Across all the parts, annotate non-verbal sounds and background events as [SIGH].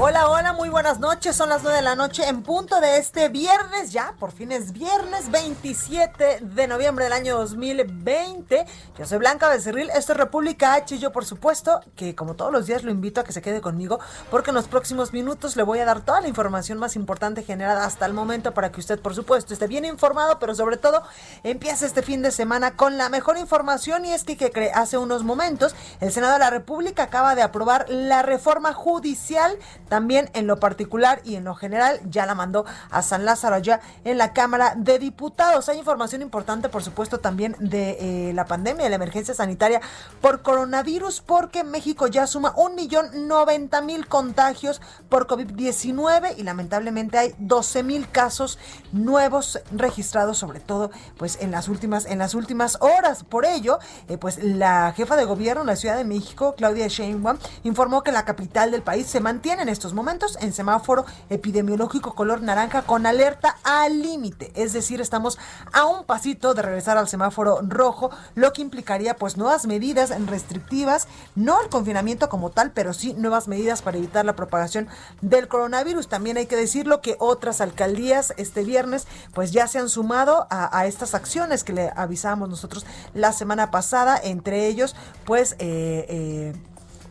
Hola, hola, muy buenas noches. Son las 9 de la noche en punto de este viernes, ya por fin es viernes 27 de noviembre del año 2020. Yo soy Blanca Becerril, esto es República H y yo por supuesto que como todos los días lo invito a que se quede conmigo porque en los próximos minutos le voy a dar toda la información más importante generada hasta el momento para que usted por supuesto esté bien informado, pero sobre todo empiece este fin de semana con la mejor información y es que, que hace unos momentos el Senado de la República acaba de aprobar la reforma judicial también en lo particular y en lo general ya la mandó a San Lázaro allá en la Cámara de Diputados. Hay información importante, por supuesto, también de eh, la pandemia, de la emergencia sanitaria por coronavirus, porque México ya suma un millón noventa mil contagios por COVID-19 y lamentablemente hay 12 mil casos nuevos registrados, sobre todo pues en las últimas, en las últimas horas. Por ello, eh, pues la jefa de gobierno de la Ciudad de México, Claudia Sheinbaum, informó que la capital del país se mantiene en estos momentos en semáforo epidemiológico color naranja con alerta al límite. Es decir, estamos a un pasito de regresar al semáforo rojo, lo que implicaría pues nuevas medidas restrictivas, no el confinamiento como tal, pero sí nuevas medidas para evitar la propagación del coronavirus. También hay que decirlo que otras alcaldías este viernes pues ya se han sumado a, estas acciones que le avisábamos nosotros la semana pasada, entre ellos pues eh, eh,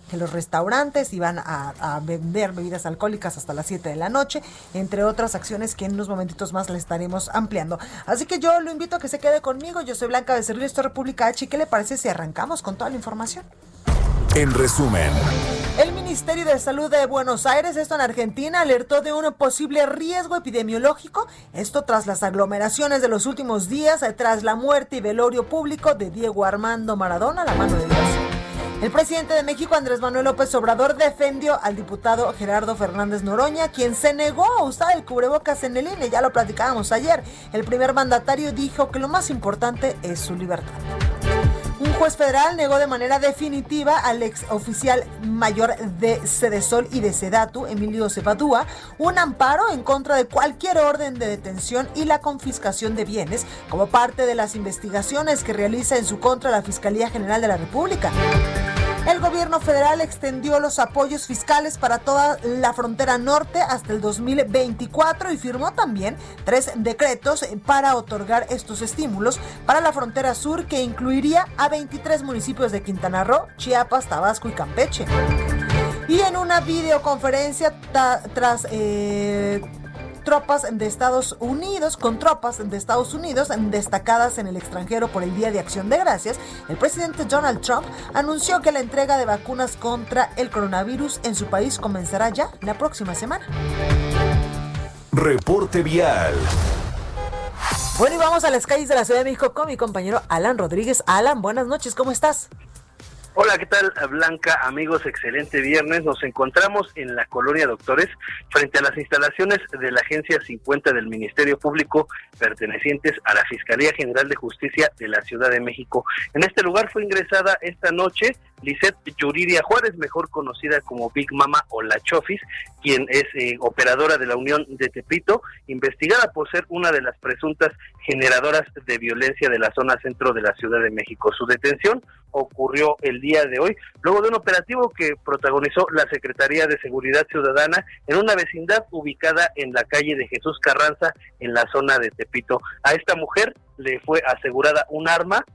que los restaurantes iban a, a, vender bebidas alcohólicas hasta las 7 de la noche, entre otras acciones que en unos momentitos más le estaremos ampliando. Así que yo lo invito a que se quede conmigo. Yo soy Blanca de Cerrillo, esto es República H. ¿Y qué le parece si arrancamos con toda la información? En resumen, El Ministerio de Salud de Buenos Aires, esto en Argentina, alertó de un posible riesgo epidemiológico, esto tras las aglomeraciones de los últimos días, tras la muerte y velorio público de Diego Armando Maradona, la mano de Dios. El presidente de México, Andrés Manuel López Obrador, defendió al diputado Gerardo Fernández Noroña, quien se negó a usar el cubrebocas en el INE, ya lo platicábamos ayer. El primer mandatario dijo que lo más importante es su libertad. Juez federal negó de manera definitiva al ex oficial mayor de Sedesol y de Sedatu, Emilio Cebadúa, un amparo en contra de cualquier orden de detención y la confiscación de bienes como parte de las investigaciones que realiza en su contra la Fiscalía General de la República. El gobierno federal extendió los apoyos fiscales para toda la frontera norte hasta el 2024 y firmó también tres decretos para otorgar estos estímulos para la frontera sur que incluiría a 23 municipios de Quintana Roo, Chiapas, Tabasco y Campeche. Y en una videoconferencia tras... Eh, tropas de Estados Unidos, con tropas de Estados Unidos destacadas en el extranjero por el Día de Acción de Gracias, el presidente Donald Trump anunció que la entrega de vacunas contra el coronavirus en su país comenzará ya la próxima semana. reporte vial. Bueno, y vamos a las calles de la Ciudad de México con mi compañero Alan Rodríguez. Alan, buenas noches, ¿cómo estás? Hola, ¿qué tal Blanca? Amigos, excelente viernes. Nos encontramos en la colonia Doctores frente a las instalaciones de la Agencia 50 del Ministerio Público pertenecientes a la Fiscalía General de Justicia de la Ciudad de México. En este lugar fue ingresada esta noche Lisette Yuridia Juárez, mejor conocida como Big Mama o La Chofis, quien es eh, operadora de la Unión de Tepito, investigada por ser una de las presuntas generadoras de violencia de la zona centro de la Ciudad de México. Su detención ocurrió el día de hoy, luego de un operativo que protagonizó la Secretaría de Seguridad Ciudadana en una vecindad ubicada en la calle de Jesús Carranza, en la zona de Tepito. A esta mujer le fue asegurada un arma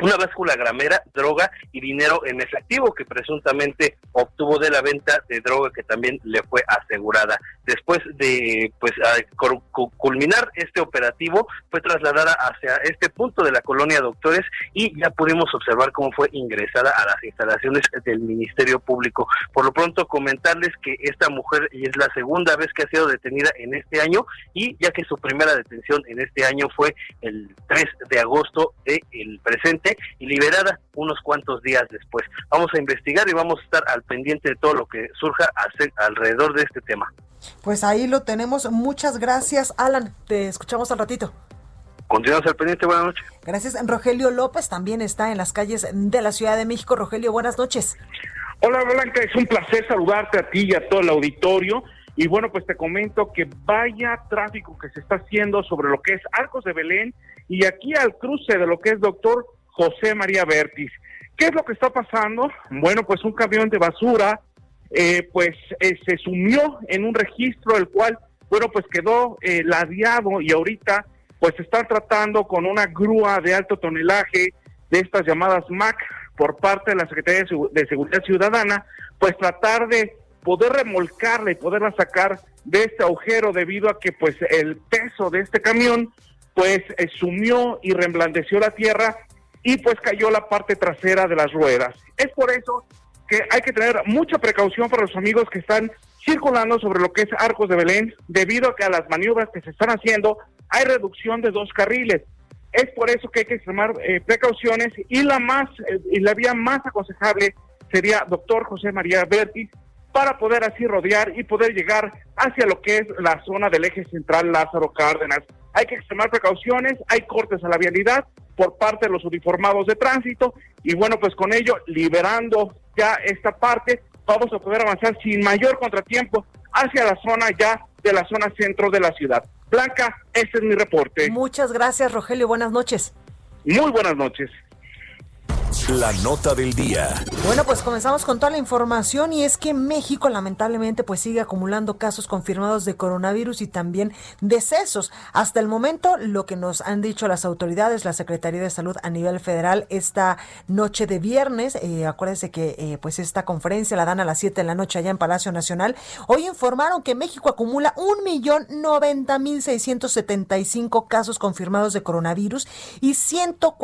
una báscula gramera, droga y dinero en efectivo que presuntamente obtuvo de la venta de droga que también le fue asegurada. Después de pues culminar este operativo fue trasladada hacia este punto de la colonia Doctores y ya pudimos observar cómo fue ingresada a las instalaciones del Ministerio Público. Por lo pronto comentarles que esta mujer es la segunda vez que ha sido detenida en este año y ya que su primera detención en este año fue el 3 de agosto del presente y liberada unos cuantos días después. Vamos a investigar y vamos a estar al pendiente de todo lo que surja alrededor de este tema. Pues ahí lo tenemos. Muchas gracias, Alan. Te escuchamos al ratito. Continuamos al pendiente. Buenas noches. Gracias. Rogelio López también está en las calles de la Ciudad de México. Rogelio, buenas noches. Hola, Blanca. Es un placer saludarte a ti y a todo el auditorio. Y bueno, pues te comento que vaya tráfico que se está haciendo sobre lo que es Arcos de Belén y aquí al cruce de lo que es Doctor José María Vértiz. ¿Qué es lo que está pasando? Bueno, pues un camión de basura, eh, pues eh, se sumió en un registro, el cual, bueno, pues quedó eh, ladeado y ahorita, pues están tratando con una grúa de alto tonelaje de estas llamadas MAC por parte de la Secretaría de Seguridad Ciudadana, pues tratar de poder remolcarla y poderla sacar de este agujero debido a que pues el peso de este camión pues sumió y reblandeció la tierra y pues cayó la parte trasera de las ruedas. Es por eso que hay que tener mucha precaución para los amigos que están circulando sobre lo que es Arcos de Belén, debido a que a las maniobras que se están haciendo hay reducción de dos carriles. Es por eso que hay que extremar eh, precauciones y la más eh, y la vía más aconsejable sería doctor José María Berti para poder así rodear y poder llegar hacia lo que es la zona del eje central Lázaro Cárdenas. Hay que extremar precauciones, hay cortes a la vialidad por parte de los uniformados de tránsito y bueno, pues con ello, liberando ya esta parte, vamos a poder avanzar sin mayor contratiempo hacia la zona ya de la zona centro de la ciudad. Blanca, este es mi reporte. Muchas gracias, Rogelio. Buenas noches. Muy buenas noches. La nota del día. Bueno, pues comenzamos con toda la información y es que México lamentablemente pues sigue acumulando casos confirmados de coronavirus y también decesos. Hasta el momento lo que nos han dicho las autoridades, la Secretaría de Salud a nivel federal esta noche de viernes, eh, acuérdense que eh, pues esta conferencia la dan a las 7 de la noche allá en Palacio Nacional, hoy informaron que México acumula un millón noventa mil seiscientos setenta y cinco casos confirmados de coronavirus y ciento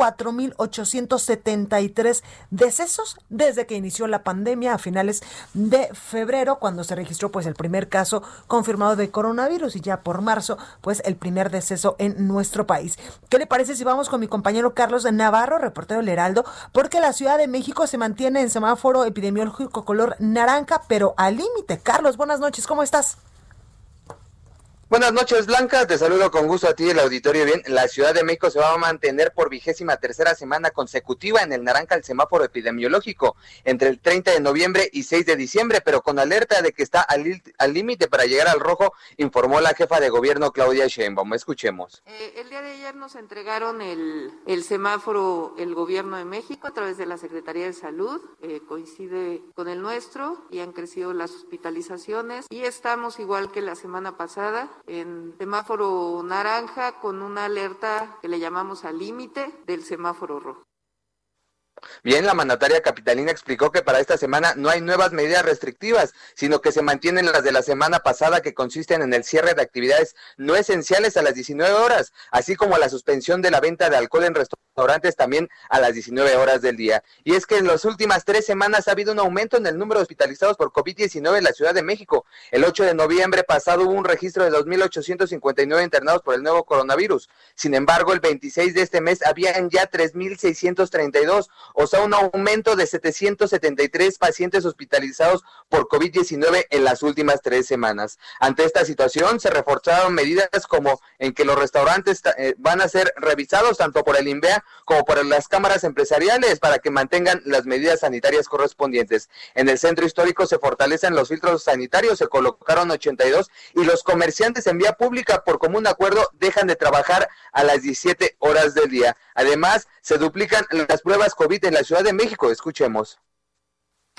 cuatro mil ochocientos setenta tres decesos desde que inició la pandemia a finales de febrero, cuando se registró pues el primer caso confirmado de coronavirus y ya por marzo pues el primer deceso en nuestro país. ¿Qué le parece si vamos con mi compañero Carlos Navarro, reportero del Heraldo? Porque la Ciudad de México se mantiene en semáforo epidemiológico color naranja, pero al límite. Carlos, buenas noches, ¿cómo estás? Buenas noches, Blanca. Te saludo con gusto a ti, el auditorio. Bien, la Ciudad de México se va a mantener por vigésima tercera semana consecutiva en el naranja el semáforo epidemiológico entre el 30 de noviembre y 6 de diciembre, pero con alerta de que está al límite para llegar al rojo, informó la jefa de gobierno Claudia Sheinbaum. Escuchemos. Eh, el día de ayer nos entregaron el, el, semáforo el gobierno de México a través de la Secretaría de Salud. Eh, coincide con el nuestro y han crecido las hospitalizaciones y estamos igual que la semana pasada en semáforo naranja con una alerta que le llamamos al límite del semáforo rojo. Bien, la mandataria capitalina explicó que para esta semana no hay nuevas medidas restrictivas, sino que se mantienen las de la semana pasada que consisten en el cierre de actividades no esenciales a las 19 horas, así como la suspensión de la venta de alcohol en restaurantes también a las 19 horas del día. Y es que en las últimas tres semanas ha habido un aumento en el número de hospitalizados por COVID-19 en la Ciudad de México. El 8 de noviembre pasado hubo un registro de 2.859 internados por el nuevo coronavirus. Sin embargo, el 26 de este mes habían ya 3.632 o sea, un aumento de 773 pacientes hospitalizados por COVID-19 en las últimas tres semanas. Ante esta situación, se reforzaron medidas como en que los restaurantes eh, van a ser revisados tanto por el INVEA como por las cámaras empresariales para que mantengan las medidas sanitarias correspondientes. En el centro histórico se fortalecen los filtros sanitarios, se colocaron 82 y los comerciantes en vía pública por común acuerdo dejan de trabajar a las 17 horas del día. Además, se duplican las pruebas COVID en la Ciudad de México. Escuchemos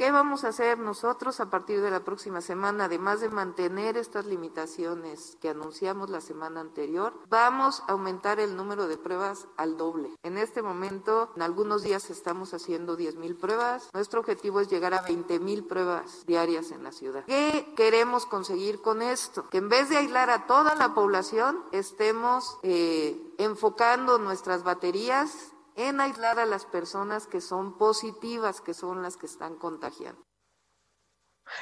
¿Qué vamos a hacer nosotros a partir de la próxima semana? Además de mantener estas limitaciones que anunciamos la semana anterior, vamos a aumentar el número de pruebas al doble. En este momento, en algunos días estamos haciendo 10 mil pruebas. Nuestro objetivo es llegar a 20 mil pruebas diarias en la ciudad. ¿Qué queremos conseguir con esto? Que en vez de aislar a toda la población, estemos eh, enfocando nuestras baterías en aislar a las personas que son positivas, que son las que están contagiando.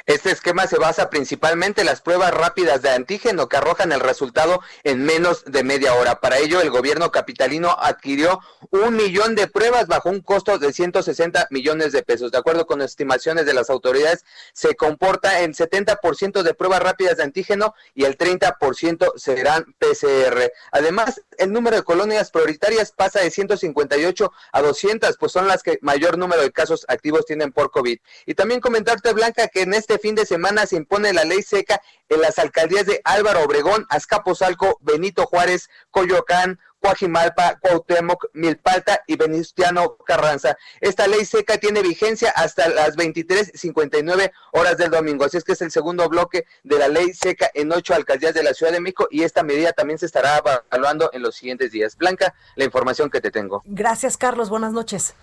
Este esquema se basa principalmente en las pruebas rápidas de antígeno que arrojan el resultado en menos de media hora. Para ello, el gobierno capitalino adquirió un millón de pruebas bajo un costo de 160 millones de pesos. De acuerdo con estimaciones de las autoridades, se comporta en 70% de pruebas rápidas de antígeno y el 30% serán PCR. Además, el número de colonias prioritarias pasa de 158 a 200, pues son las que mayor número de casos activos tienen por COVID. Y también comentarte, Blanca, que en este fin de semana se impone la ley seca en las alcaldías de Álvaro Obregón, Azcapotzalco, Benito Juárez, Coyoacán, Coajimalpa, Cuauhtémoc, Milpalta y Venustiano Carranza. Esta ley seca tiene vigencia hasta las 23:59 horas del domingo. Así es que es el segundo bloque de la ley seca en ocho alcaldías de la Ciudad de México y esta medida también se estará evaluando en los siguientes días. Blanca, la información que te tengo. Gracias, Carlos. Buenas noches.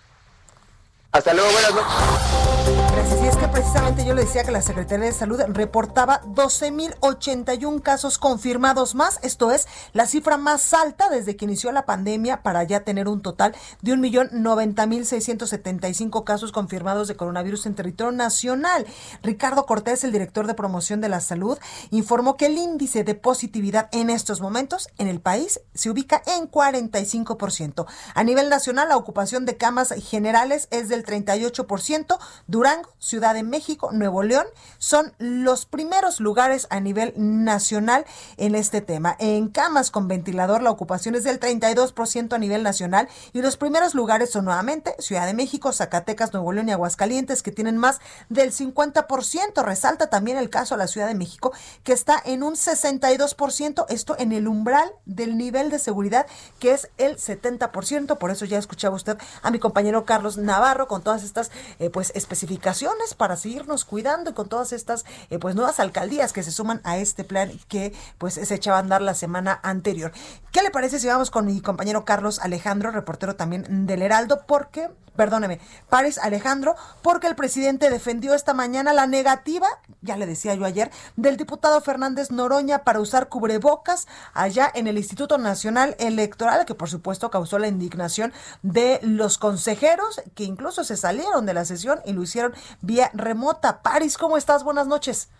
Hasta luego, buenas noches. Gracias. Y es que precisamente yo le decía que la Secretaría de Salud reportaba 12.081 casos confirmados más. Esto es la cifra más alta desde que inició la pandemia para ya tener un total de 1.090.675 casos confirmados de coronavirus en territorio nacional. Ricardo Cortés, el director de promoción de la salud, informó que el índice de positividad en estos momentos en el país se ubica en 45%. A nivel nacional, la ocupación de camas generales es del 38%. Durango, Ciudad de México, Nuevo León son los primeros lugares a nivel nacional en este tema. En camas con ventilador la ocupación es del 32% a nivel nacional y los primeros lugares son nuevamente Ciudad de México, Zacatecas, Nuevo León y Aguascalientes que tienen más del 50%. Resalta también el caso de la Ciudad de México que está en un 62%, esto en el umbral del nivel de seguridad que es el 70%. Por eso ya escuchaba usted a mi compañero Carlos Navarro con todas estas eh, pues especificaciones para seguirnos cuidando con todas estas eh, pues nuevas alcaldías que se suman a este plan que pues se echaba a andar la semana anterior. ¿Qué le parece si vamos con mi compañero Carlos Alejandro, reportero también del Heraldo? Porque perdóneme, Paris Alejandro, porque el presidente defendió esta mañana la negativa, ya le decía yo ayer, del diputado Fernández Noroña para usar cubrebocas allá en el Instituto Nacional Electoral, que por supuesto causó la indignación de los consejeros, que incluso se salieron de la sesión y lo hicieron vía remota. Paris, ¿cómo estás? Buenas noches.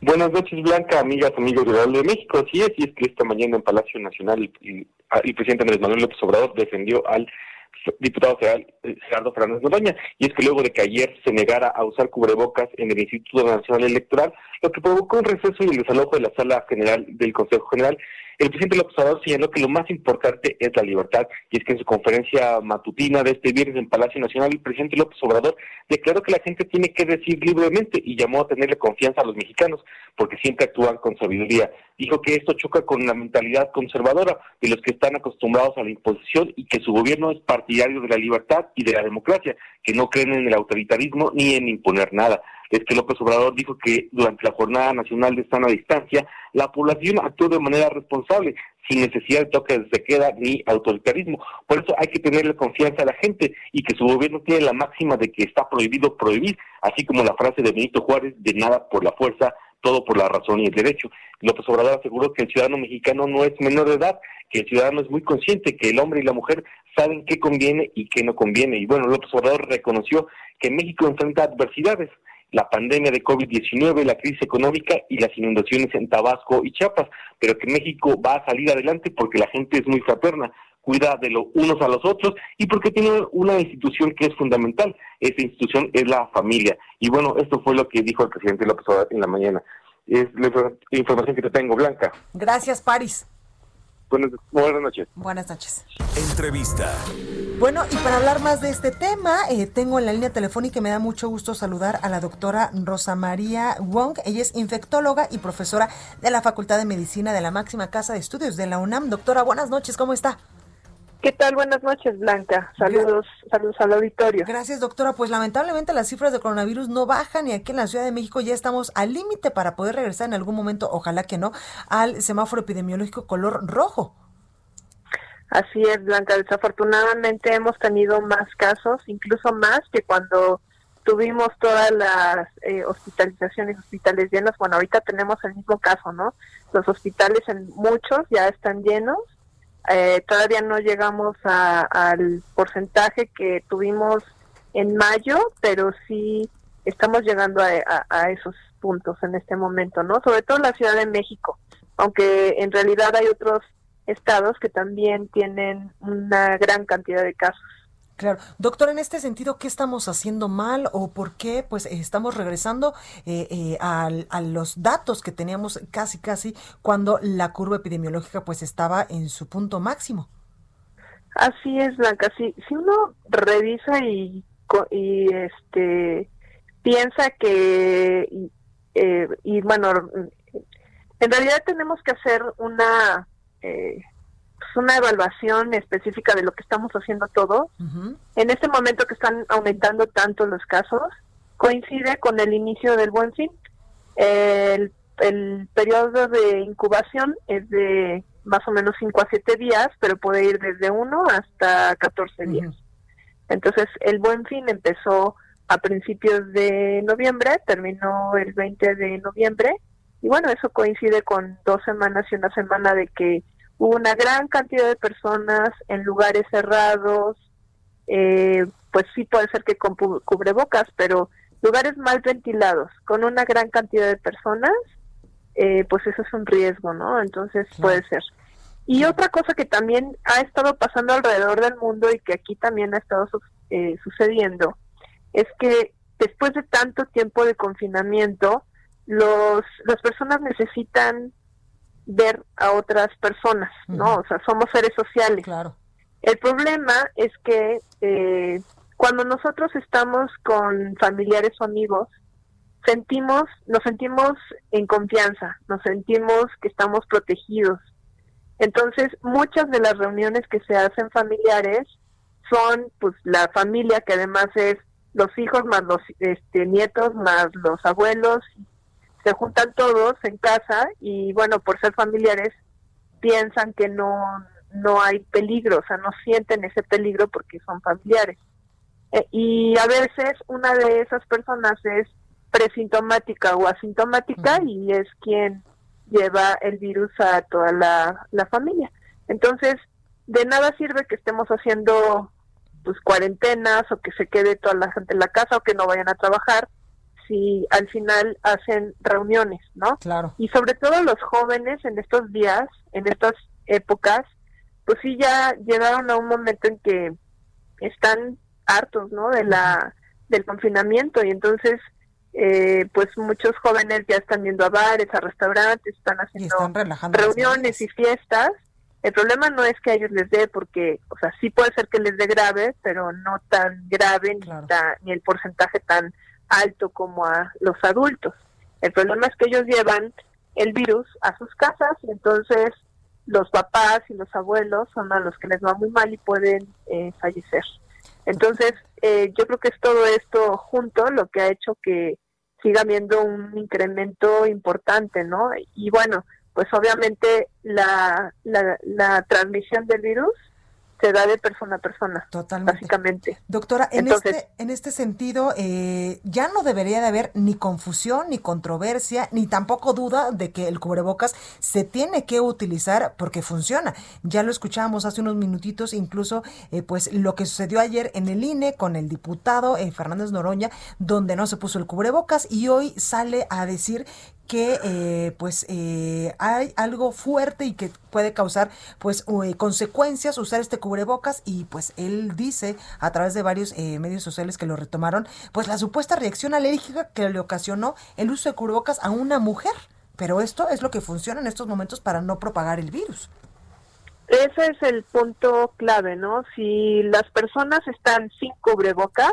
Buenas noches, Blanca, amigas, amigos del de México. Sí es, y es que esta mañana en Palacio Nacional el, el presidente Andrés Manuel López Obrador defendió al diputado federal eh, Gerardo Fernández Noroña, y es que luego de que ayer se negara a usar cubrebocas en el Instituto Nacional Electoral, lo que provocó un receso y el desalojo de la sala general del Consejo General, el presidente López Obrador señaló que lo más importante es la libertad, y es que en su conferencia matutina de este viernes en Palacio Nacional, el presidente López Obrador declaró que la gente tiene que decir libremente y llamó a tenerle confianza a los mexicanos, porque siempre actúan con sabiduría. Dijo que esto choca con la mentalidad conservadora de los que están acostumbrados a la imposición y que su gobierno es partidario de la libertad y de la democracia, que no creen en el autoritarismo ni en imponer nada es que López Obrador dijo que durante la Jornada Nacional de Sana Distancia, la población actuó de manera responsable, sin necesidad de toque de queda ni autoritarismo. Por eso hay que tenerle confianza a la gente y que su gobierno tiene la máxima de que está prohibido prohibir, así como la frase de Benito Juárez de nada por la fuerza, todo por la razón y el derecho. López Obrador aseguró que el ciudadano mexicano no es menor de edad, que el ciudadano es muy consciente, que el hombre y la mujer saben qué conviene y qué no conviene. Y bueno, López Obrador reconoció que México enfrenta adversidades, la pandemia de COVID-19, la crisis económica y las inundaciones en Tabasco y Chiapas, pero que México va a salir adelante porque la gente es muy fraterna, cuida de los unos a los otros y porque tiene una institución que es fundamental. Esa institución es la familia. Y bueno, esto fue lo que dijo el presidente López Obrador en la mañana. Es la información que te tengo, Blanca. Gracias, Paris. Buenas, noches. Buenas noches. Entrevista. Bueno, y para hablar más de este tema, eh, tengo en la línea telefónica y me da mucho gusto saludar a la doctora Rosa María Wong. Ella es infectóloga y profesora de la Facultad de Medicina de la máxima casa de estudios de la UNAM. Doctora, buenas noches, ¿cómo está? ¿Qué tal? Buenas noches, Blanca. Saludos, saludos al auditorio. Gracias, doctora. Pues lamentablemente las cifras de coronavirus no bajan y aquí en la Ciudad de México ya estamos al límite para poder regresar en algún momento, ojalá que no, al semáforo epidemiológico color rojo. Así es, Blanca. Desafortunadamente hemos tenido más casos, incluso más que cuando tuvimos todas las eh, hospitalizaciones, hospitales llenos. Bueno, ahorita tenemos el mismo caso, ¿no? Los hospitales en muchos ya están llenos eh, todavía no llegamos al porcentaje que tuvimos en mayo, pero sí estamos llegando a, esos puntos en este momento, ¿no? Sobre todo la Ciudad de México, aunque en realidad hay otros estados que también tienen una gran cantidad de casos. Claro. Doctor, en este sentido, ¿qué estamos haciendo mal o por qué pues estamos regresando eh, eh, a, los datos que teníamos casi casi cuando la curva epidemiológica pues estaba en su punto máximo? Así es, Blanca. Si, si uno revisa y, y este piensa que y, eh, y bueno, en realidad tenemos que hacer una eh, una evaluación específica de lo que estamos haciendo todos. En este momento que están aumentando tanto los casos, coincide con el inicio del buen fin. El, periodo de incubación es de más o menos 5 a 7 días, pero puede ir desde 1 hasta 14 días. Entonces, el buen fin empezó a principios de noviembre, terminó el 20 de noviembre, y bueno, eso coincide con dos semanas y una semana de que hubo una gran cantidad de personas en lugares cerrados, eh, pues sí puede ser que con cubrebocas, pero lugares mal ventilados, con una gran cantidad de personas, eh, pues eso es un riesgo, ¿no? Entonces puede ser. Y otra cosa que también ha estado pasando alrededor del mundo y que aquí también ha estado eh, sucediendo, es que después de tanto tiempo de confinamiento, los, las personas necesitan ver a otras personas, ¿no? O sea, somos seres sociales. Claro. El problema es que eh, cuando nosotros estamos con familiares o amigos, sentimos, nos sentimos en confianza, nos sentimos que estamos protegidos. Entonces, muchas de las reuniones que se hacen familiares son, pues, la familia que además es los hijos más los este, nietos más los abuelos se juntan todos en casa y bueno, por ser familiares piensan que no no hay peligro, o sea, no sienten ese peligro porque son familiares. Eh, y a veces una de esas personas es presintomática o asintomática y es quien lleva el virus a toda la, la familia. Entonces, de nada sirve que estemos haciendo pues cuarentenas o que se quede toda la gente en la casa o que no vayan a trabajar si al final hacen reuniones, ¿no? Claro. Y sobre todo los jóvenes en estos días, en estas épocas, pues sí ya llegaron a un momento en que están hartos, ¿no? De la del confinamiento y entonces eh, pues muchos jóvenes ya están yendo a bares, a restaurantes, están haciendo reuniones y fiestas. El problema no es que a ellos les dé, porque, o sea, sí puede ser que les dé grave, pero no tan grave ni, ni el porcentaje tan alto como a los adultos. El problema es que ellos llevan el virus a sus casas y entonces los papás y los abuelos son a los que les va muy mal y pueden eh, fallecer. Entonces, eh, yo creo que es todo esto junto lo que ha hecho que siga habiendo un incremento importante, ¿no? Y bueno, pues obviamente la, la, la transmisión del virus se da de persona a persona. Totalmente. Básicamente. Doctora, en, este, en este sentido, eh, ya no debería de haber ni confusión, ni controversia, ni tampoco duda de que el cubrebocas se tiene que utilizar porque funciona. Ya lo escuchábamos hace unos minutitos, incluso eh, pues lo que sucedió ayer en el INE con el diputado eh, Fernández Noroña, donde no se puso el cubrebocas y hoy sale a decir que eh, pues eh, hay algo fuerte y que puede causar pues eh, consecuencias usar este cubrebocas y pues él dice a través de varios medios sociales que lo retomaron pues la supuesta reacción alérgica que le ocasionó el uso de cubrebocas a una mujer. Pero esto es lo que funciona en estos momentos para no propagar el virus. Ese es el punto clave no si las personas están sin cubrebocas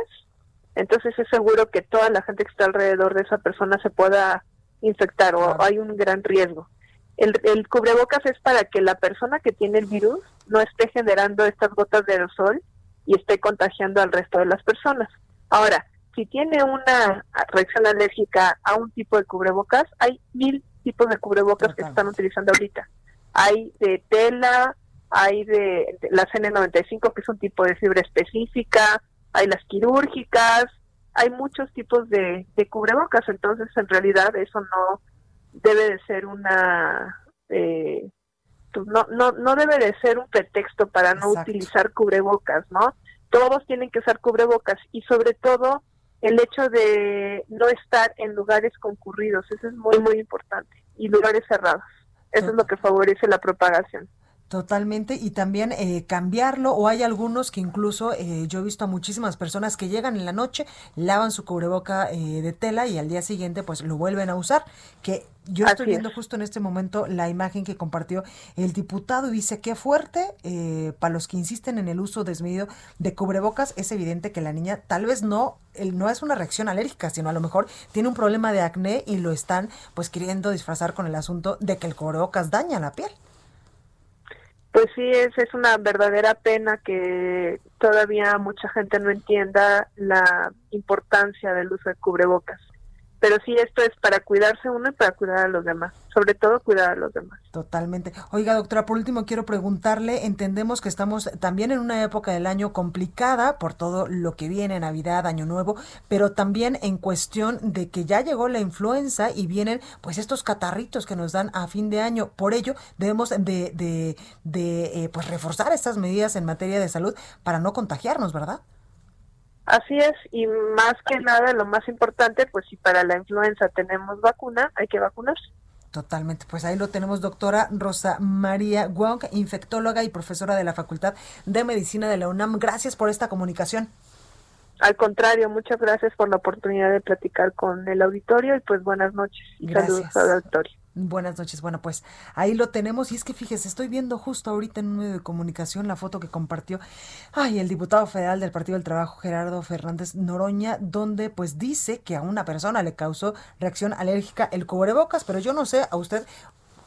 entonces es seguro que toda la gente que está alrededor de esa persona se pueda infectar o hay un gran riesgo. el, el cubrebocas es para que la persona que tiene el virus no esté generando estas gotas de aerosol y esté contagiando al resto de las personas. Ahora, si tiene una reacción alérgica a un tipo de cubrebocas, hay mil tipos de cubrebocas que se están utilizando ahorita. Hay de tela, hay de, de la CN95, que es un tipo de fibra específica, hay las quirúrgicas, hay muchos tipos de, de cubrebocas, entonces en realidad eso no debe de ser una... Eh, no, no, no debe de ser un pretexto para no Exacto. utilizar cubrebocas, ¿no? Todos tienen que usar cubrebocas y sobre todo el hecho de no estar en lugares concurridos, eso es muy, muy importante, y lugares cerrados. Eso es lo que favorece la propagación. Totalmente, y también eh, cambiarlo, o hay algunos que incluso eh, yo he visto a muchísimas personas que llegan en la noche, lavan su cubreboca eh, de tela y al día siguiente pues lo vuelven a usar, que yo estoy viendo es. justo en este momento la imagen que compartió el diputado y dice qué fuerte, eh, para los que insisten en el uso desmedido de cubrebocas, es evidente que la niña tal vez no, el- no es una reacción alérgica, sino a lo mejor tiene un problema de acné y lo están pues queriendo disfrazar con el asunto de que el cubrebocas daña la piel. Pues sí, es, es una verdadera pena que todavía mucha gente no entienda la importancia del uso de cubrebocas. Pero sí, esto es para cuidarse uno y para cuidar a los demás. Sobre todo cuidar a los demás. Totalmente. Oiga, doctora, por último quiero preguntarle, entendemos que estamos también en una época del año complicada por todo lo que viene, Navidad, Año Nuevo, pero también en cuestión de que ya llegó la influenza y vienen pues estos catarritos que nos dan a fin de año. Por ello, debemos de, de, de, eh, pues reforzar estas medidas en materia de salud para no contagiarnos, ¿verdad? Así es, y más que nada, lo más importante, pues si para la influenza tenemos vacuna, hay que vacunarse. Totalmente. Pues ahí lo tenemos, doctora Rosa María Wong, infectóloga y profesora de la Facultad de Medicina de la UNAM. Gracias por esta comunicación. Al contrario, muchas gracias por la oportunidad de platicar con el auditorio y pues buenas noches y saludos Gracias. al auditorio. Buenas noches. Bueno, pues ahí lo tenemos. Y es que fíjese, estoy viendo justo ahorita en un medio de comunicación la foto que compartió ay, el diputado federal del Partido del Trabajo, Gerardo Fernández Noroña, donde pues dice que a una persona le causó reacción alérgica el cubrebocas, pero yo no sé a usted.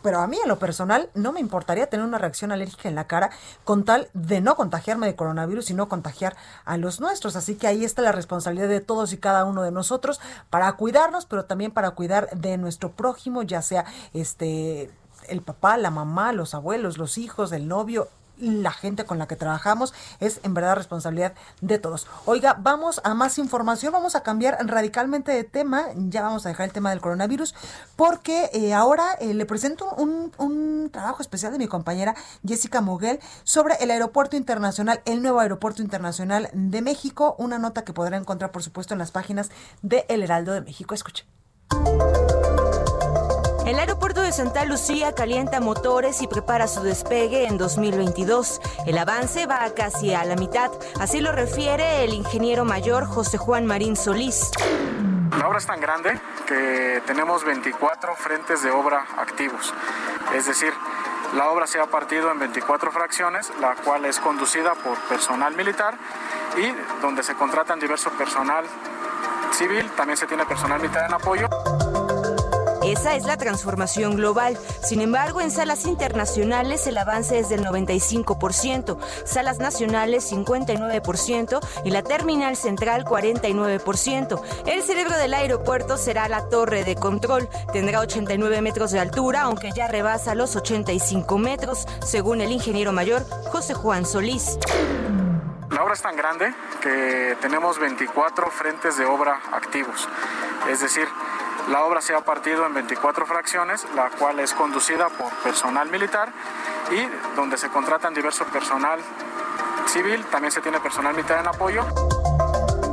Pero a mí, en lo personal, no me importaría tener una reacción alérgica en la cara con tal de no contagiarme de coronavirus y no contagiar a los nuestros. Así que ahí está la responsabilidad de todos y cada uno de nosotros para cuidarnos, pero también para cuidar de nuestro prójimo, ya sea este el papá, la mamá, los abuelos, los hijos, el novio, la gente con la que trabajamos es en verdad responsabilidad de todos. Oiga, vamos a más información, vamos a cambiar radicalmente de tema, ya vamos a dejar el tema del coronavirus, porque eh, ahora eh, le presento un, un trabajo especial de mi compañera Jessica Moguel sobre el aeropuerto internacional, el nuevo aeropuerto internacional de México, una nota que podrá encontrar por supuesto en las páginas de El Heraldo de México. Escuche. El aeropuerto de Santa Lucía calienta motores y prepara su despegue en 2022. El avance va casi a la mitad, así lo refiere el ingeniero mayor José Juan Marín Solís. La obra es tan grande que tenemos 24 frentes de obra activos. Es decir, la obra se ha partido en 24 fracciones, la cual es conducida por personal militar y donde se contratan diverso personal civil, también se tiene personal militar en apoyo. Esa es la transformación global. Sin embargo, en salas internacionales el avance es del 95%, salas nacionales 59% y la terminal central 49%. El cerebro del aeropuerto será la torre de control. Tendrá 89 metros de altura, aunque ya rebasa los 85 metros, según el ingeniero mayor José Juan Solís. La obra es tan grande que tenemos 24 frentes de obra activos. Es decir, la obra se ha partido en 24 fracciones, la cual es conducida por personal militar y donde se contratan diverso personal civil, también se tiene personal militar en apoyo.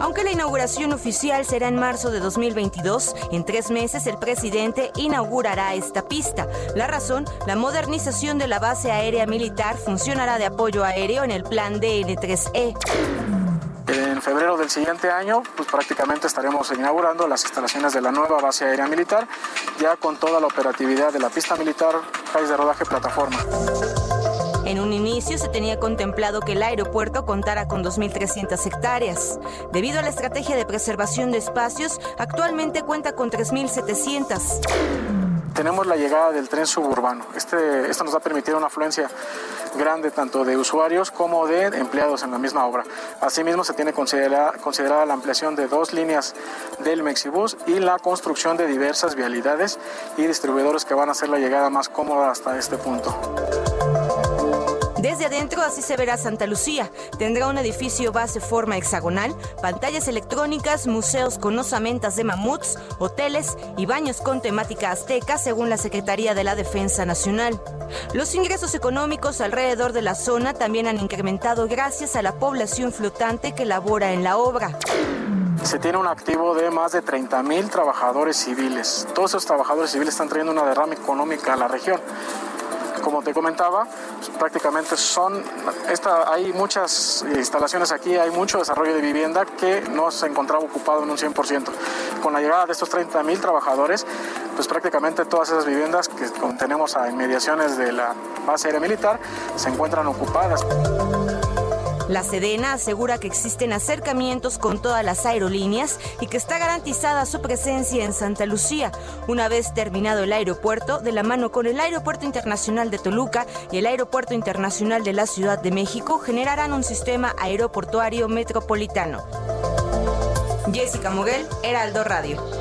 Aunque la inauguración oficial será en marzo de 2022, en tres meses el presidente inaugurará esta pista. La razón, la modernización de la base aérea militar funcionará de apoyo aéreo en el plan DN3E. En febrero del siguiente año, pues prácticamente estaremos inaugurando las instalaciones de la nueva base aérea militar, ya con toda la operatividad de la pista militar, país de rodaje, plataforma. En un inicio se tenía contemplado que el aeropuerto contara con 2.300 hectáreas. Debido a la estrategia de preservación de espacios, actualmente cuenta con 3.700. tenemos la llegada del tren suburbano. Este, esto nos va a permitir una afluencia grande tanto de usuarios como de empleados en la misma obra. Asimismo, se tiene considerada, considerada la ampliación de dos líneas del Mexibus y la construcción de diversas vialidades y distribuidores que van a hacer la llegada más cómoda hasta este punto. Desde adentro así se verá Santa Lucía. Tendrá un edificio base forma hexagonal, pantallas electrónicas, museos con osamentas de mamuts, hoteles y baños con temática azteca según la Secretaría de la Defensa Nacional. Los ingresos económicos alrededor de la zona también han incrementado gracias a la población flotante que labora en la obra se tiene un activo de más de 30 mil trabajadores civiles. Todos esos trabajadores civiles están trayendo una derrama económica a la región como te comentaba, prácticamente son, hay muchas instalaciones aquí, hay mucho desarrollo de vivienda que no se encontraba ocupado en un 100%. Con la llegada de estos 30 mil trabajadores, pues prácticamente todas esas viviendas que tenemos a inmediaciones de la base aérea militar se encuentran ocupadas. La Sedena asegura que existen acercamientos con todas las aerolíneas y que está garantizada su presencia en Santa Lucía, una vez terminado el aeropuerto, de la mano con el Aeropuerto Internacional de Toluca y el Aeropuerto Internacional de la Ciudad de México, generarán un sistema aeroportuario metropolitano. Jessica Moguel, Heraldo Radio.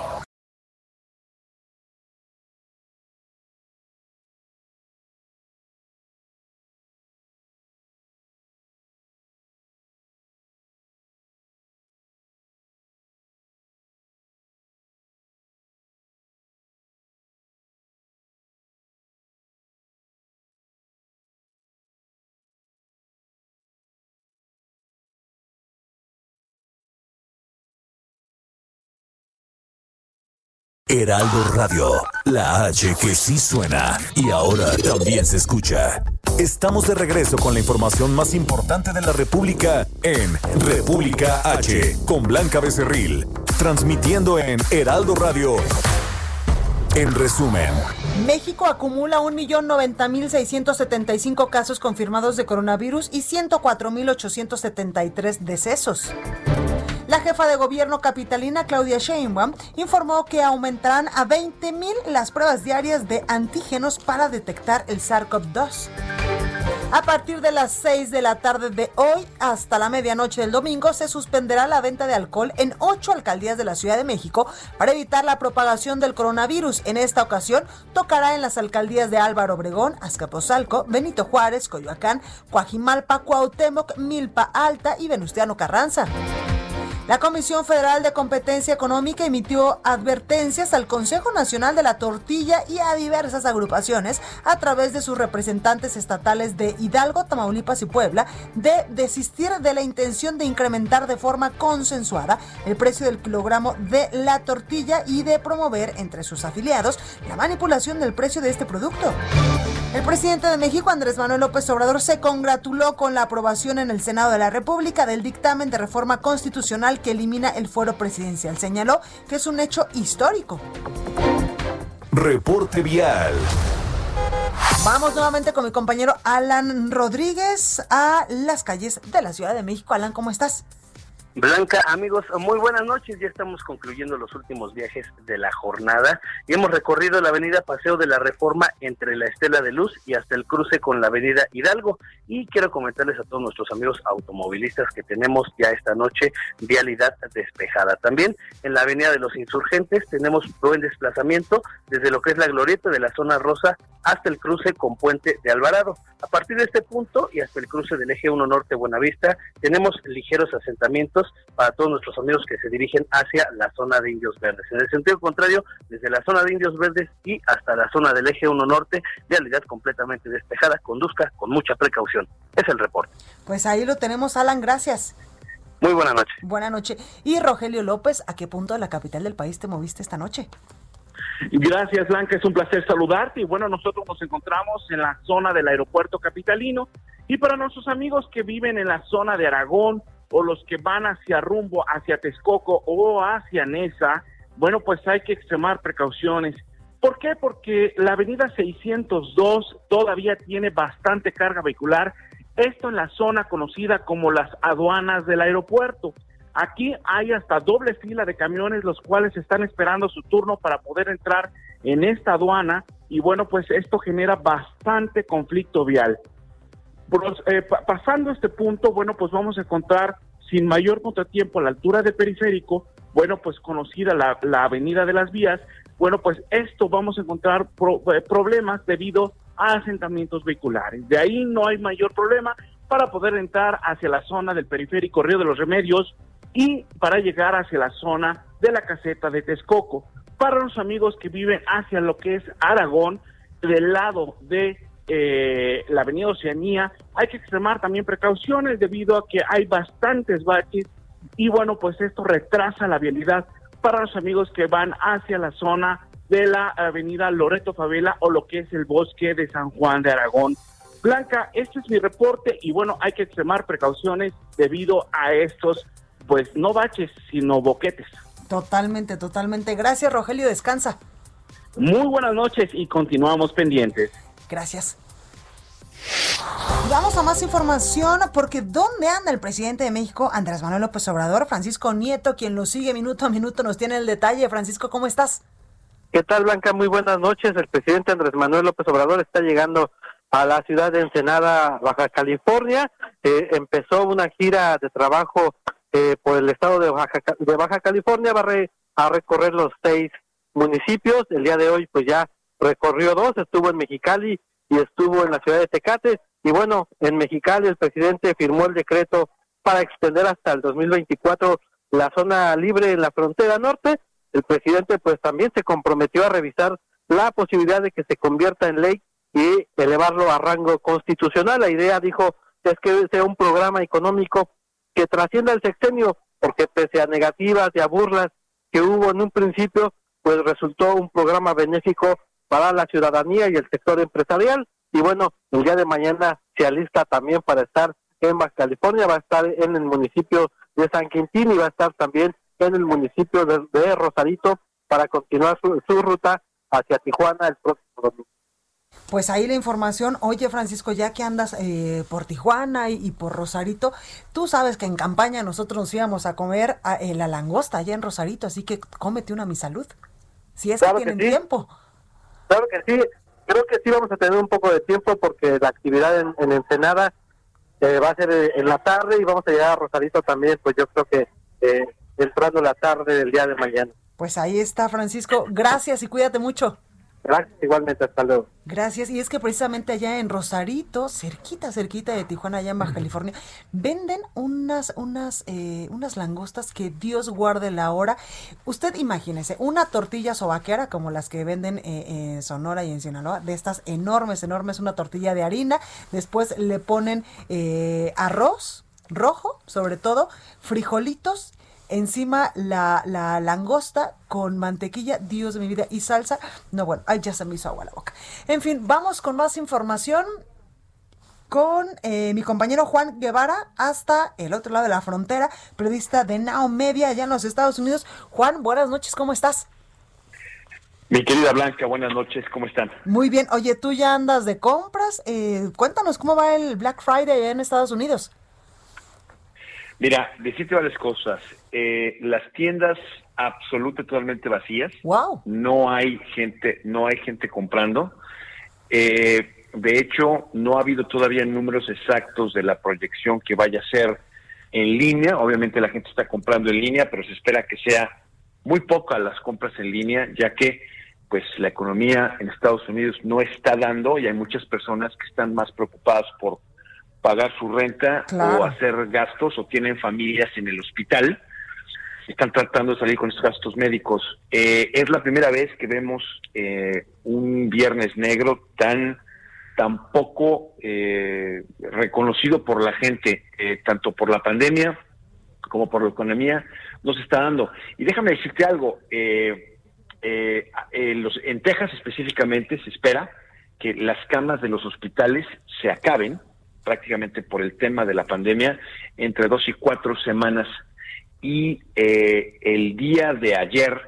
Heraldo Radio, la H que sí suena y ahora también se escucha. Estamos de regreso con la información más importante de la República en República H con Blanca Becerril, transmitiendo en Heraldo Radio. En resumen, México acumula 1.090.675 casos confirmados de coronavirus y 104.873 decesos. La jefa de gobierno capitalina, Claudia Sheinbaum, informó que aumentarán a 20.000 las pruebas diarias de antígenos para detectar el SARS-CoV-2. A partir de las 6 de la tarde de hoy hasta la medianoche del domingo se suspenderá la venta de alcohol en ocho alcaldías de la Ciudad de México para evitar la propagación del coronavirus. En esta ocasión tocará en las alcaldías de Álvaro Obregón, Azcapotzalco, Benito Juárez, Coyoacán, Coajimalpa, Cuauhtémoc, Milpa Alta y Venustiano Carranza. La Comisión Federal de Competencia Económica emitió advertencias al Consejo Nacional de la Tortilla y a diversas agrupaciones a través de sus representantes estatales de Hidalgo, Tamaulipas y Puebla de desistir de la intención de incrementar de forma consensuada el precio del kilogramo de la tortilla y de promover entre sus afiliados la manipulación del precio de este producto. El presidente de México, Andrés Manuel López Obrador, se congratuló con la aprobación en el Senado de la República del dictamen de reforma constitucional que elimina el fuero presidencial. Señaló que es un hecho histórico. Reporte vial. Vamos nuevamente con mi compañero Alan Rodríguez a las calles de la Ciudad de México. Alan, ¿cómo estás? Blanca, amigos, muy buenas noches. Ya estamos concluyendo los últimos viajes de la jornada y hemos recorrido la avenida Paseo de la Reforma entre la Estela de Luz y hasta el cruce con la avenida Hidalgo. Y quiero comentarles a todos nuestros amigos automovilistas que tenemos ya esta noche vialidad despejada. También en la avenida de los Insurgentes tenemos buen desplazamiento desde lo que es la glorieta de la zona rosa hasta el cruce con Puente de Alvarado. A partir de este punto y hasta el cruce del eje 1 Norte Buenavista tenemos ligeros asentamientos para todos nuestros amigos que se dirigen hacia la zona de Indios Verdes. En el sentido contrario, desde la zona de Indios Verdes y hasta la zona del eje 1 norte, realidad completamente despejada, conduzca con mucha precaución. Es el reporte. Pues ahí lo tenemos, Alan, gracias. Muy buena noche. Buena noche. Y Rogelio López, ¿a qué punto de la capital del país te moviste esta noche? Gracias, Blanca. Es un placer saludarte. Y bueno, nosotros nos encontramos en la zona del aeropuerto capitalino. Y para nuestros amigos que viven en la zona de Aragón, o los que van hacia rumbo, hacia Texcoco o hacia Nesa, bueno, pues hay que extremar precauciones. ¿Por qué? Porque la avenida 602 todavía tiene bastante carga vehicular, esto en la zona conocida como las aduanas del aeropuerto. Aquí hay hasta doble fila de camiones los cuales están esperando su turno para poder entrar en esta aduana y bueno, pues esto genera bastante conflicto vial. Eh, pasando este punto, bueno, pues vamos a encontrar sin mayor contratiempo a la altura del periférico, bueno, pues conocida la, avenida de las vías, bueno, pues esto vamos a encontrar eh, problemas debido a asentamientos vehiculares. De ahí no hay mayor problema para poder entrar hacia la zona del periférico Río de los Remedios y para llegar hacia la zona de la caseta de Texcoco. Para los amigos que viven hacia lo que es Aragón, del lado de eh, la avenida Oceanía, hay que extremar también precauciones debido a que hay bastantes baches y bueno, pues esto retrasa la vialidad para los amigos que van hacia la zona de la avenida Loreto Favela o lo que es el bosque de San Juan de Aragón. Blanca, este es mi reporte y bueno, hay que extremar precauciones debido a estos, pues no baches, sino boquetes. Totalmente, totalmente. Gracias, Rogelio, descansa. Muy buenas noches y continuamos pendientes. Gracias. Vamos a más información porque ¿dónde anda el presidente de México, Andrés Manuel López Obrador? Francisco Nieto, quien lo sigue minuto a minuto, nos tiene el detalle. Francisco, ¿cómo estás? ¿Qué tal, Blanca? Muy buenas noches. El presidente Andrés Manuel López Obrador está llegando a la ciudad de Ensenada, Baja California. Eh, empezó una gira de trabajo eh, por el estado de Baja, de Baja California, va a recorrer los seis municipios. El día de hoy, pues ya recorrió dos, estuvo en Mexicali y estuvo en la ciudad de Tecate. Y bueno, en Mexicali el presidente firmó el decreto para extender hasta el 2024 la zona libre en la frontera norte. El presidente pues también se comprometió a revisar la posibilidad de que se convierta en ley y elevarlo a rango constitucional. La idea, dijo, es que sea un programa económico que trascienda el sexenio, porque pese a negativas y a burlas que hubo en un principio, pues resultó un programa benéfico para la ciudadanía y el sector empresarial. Y bueno, el día de mañana se alista también para estar en Baja California, va a estar en el municipio de San Quintín y va a estar también en el municipio de, Rosarito para continuar su, su, ruta hacia Tijuana el próximo domingo. Pues ahí la información. Oye, Francisco, ya que andas eh, por Tijuana y, por Rosarito, tú sabes que en campaña nosotros nos íbamos a comer a, eh, la langosta allá en Rosarito, así que cómete una a mi salud. Si es que tienen tiempo. Claro que sí. Creo que sí vamos a tener un poco de tiempo porque la actividad en, Ensenada eh, va a ser en la tarde y vamos a llegar a Rosarito también, pues yo creo que entrando la tarde del día de mañana. Pues ahí está, Francisco. Gracias y cuídate mucho. Gracias, igualmente, hasta luego. Gracias, y es que precisamente allá en Rosarito, cerquita, cerquita de Tijuana, allá en Baja California, venden unas, unas, eh, unas langostas que Dios guarde la hora. Usted imagínese, una tortilla sobaquera como las que venden eh, en Sonora y en Sinaloa, de estas enormes, enormes, una tortilla de harina, después le ponen eh, arroz rojo, sobre todo, frijolitos encima la, la, langosta con mantequilla, Dios de mi vida, y salsa. No, bueno, ay, ya se me hizo agua la boca. En fin, vamos con más información con eh, mi compañero Juan Guevara hasta el otro lado de la frontera, periodista de Now Media allá en los Estados Unidos. Juan, buenas noches, ¿cómo estás? Mi querida Blanca, buenas noches, ¿cómo están? Muy bien, oye, tú ya andas de compras, eh, cuéntanos cómo va el Black Friday allá en Estados Unidos. Mira, decirte varias cosas. Eh, las tiendas absolutamente totalmente vacías. Wow. No hay gente, no hay gente comprando. Eh, de hecho, no ha habido todavía números exactos de la proyección que vaya a ser en línea. Obviamente la gente está comprando en línea, pero se espera que sea muy poca las compras en línea, ya que pues la economía en Estados Unidos no está dando y hay muchas personas que están más preocupadas por pagar su renta o hacer gastos o tienen familias en el hospital, están tratando de salir con estos gastos médicos. Eh, es la primera vez que vemos eh, un viernes negro tan tan poco eh, reconocido por la gente, tanto por la pandemia como por la economía, no se está dando. Y déjame decirte algo, los, en Texas específicamente se espera que las camas de los hospitales se acaben prácticamente por el tema de la pandemia entre dos y cuatro semanas y eh, el día de ayer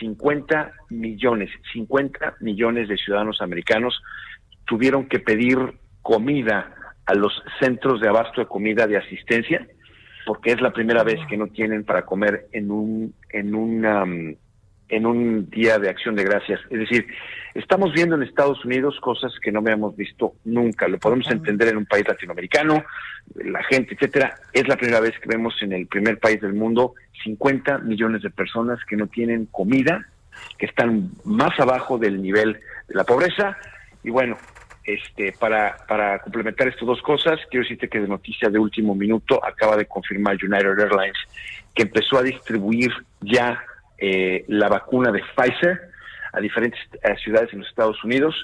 50 millones, 50 millones de ciudadanos americanos tuvieron que pedir comida a los centros de abasto de comida de asistencia, porque es la primera vez que no tienen para comer en un en un en un día de acción de gracias. Es decir, estamos viendo en Estados Unidos cosas que no habíamos visto nunca. Lo podemos entender en un país latinoamericano, la gente, etcétera. Es la primera vez que vemos en el primer país del mundo 50 millones de personas que no tienen comida, que están más abajo del nivel de la pobreza. Y bueno, este, para, para complementar estas dos cosas, quiero decirte que de noticia de último minuto acaba de confirmar United Airlines que empezó a distribuir ya eh, la vacuna de Pfizer a diferentes eh, ciudades en los Estados Unidos.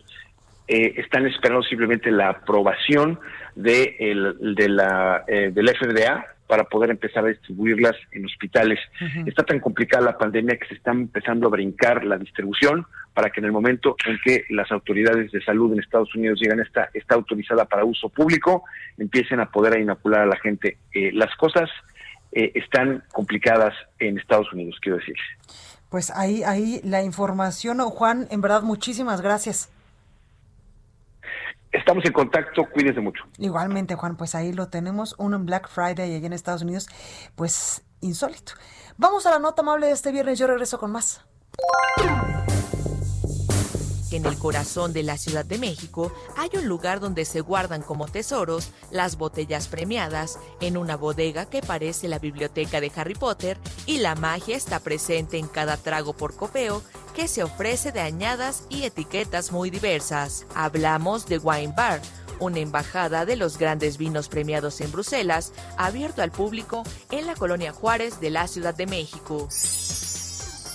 Eh, están esperando simplemente la aprobación de, el, de la, del FDA para poder empezar a distribuirlas en hospitales. Está tan complicada la pandemia que se está empezando a brincar la distribución para que en el momento en que las autoridades de salud en Estados Unidos digan esta está autorizada para uso público, empiecen a poder inocular a la gente. las cosas eh, están complicadas en Estados Unidos, quiero decir. Pues ahí, ahí la información, Juan, en verdad, muchísimas gracias. Estamos en contacto, cuídense mucho. Igualmente, Juan, pues ahí lo tenemos, uno en Black Friday allá en Estados Unidos, pues insólito. Vamos a la nota amable de este viernes, yo regreso con más. En el corazón de la Ciudad de México hay un lugar donde se guardan como tesoros las botellas premiadas en una bodega que parece la biblioteca de Harry Potter y la magia está presente en cada trago por copeo que se ofrece de añadas y etiquetas muy diversas. Hablamos de Wine Bar, una embajada de los grandes vinos premiados en Bruselas, abierto al público en la colonia Juárez de la Ciudad de México.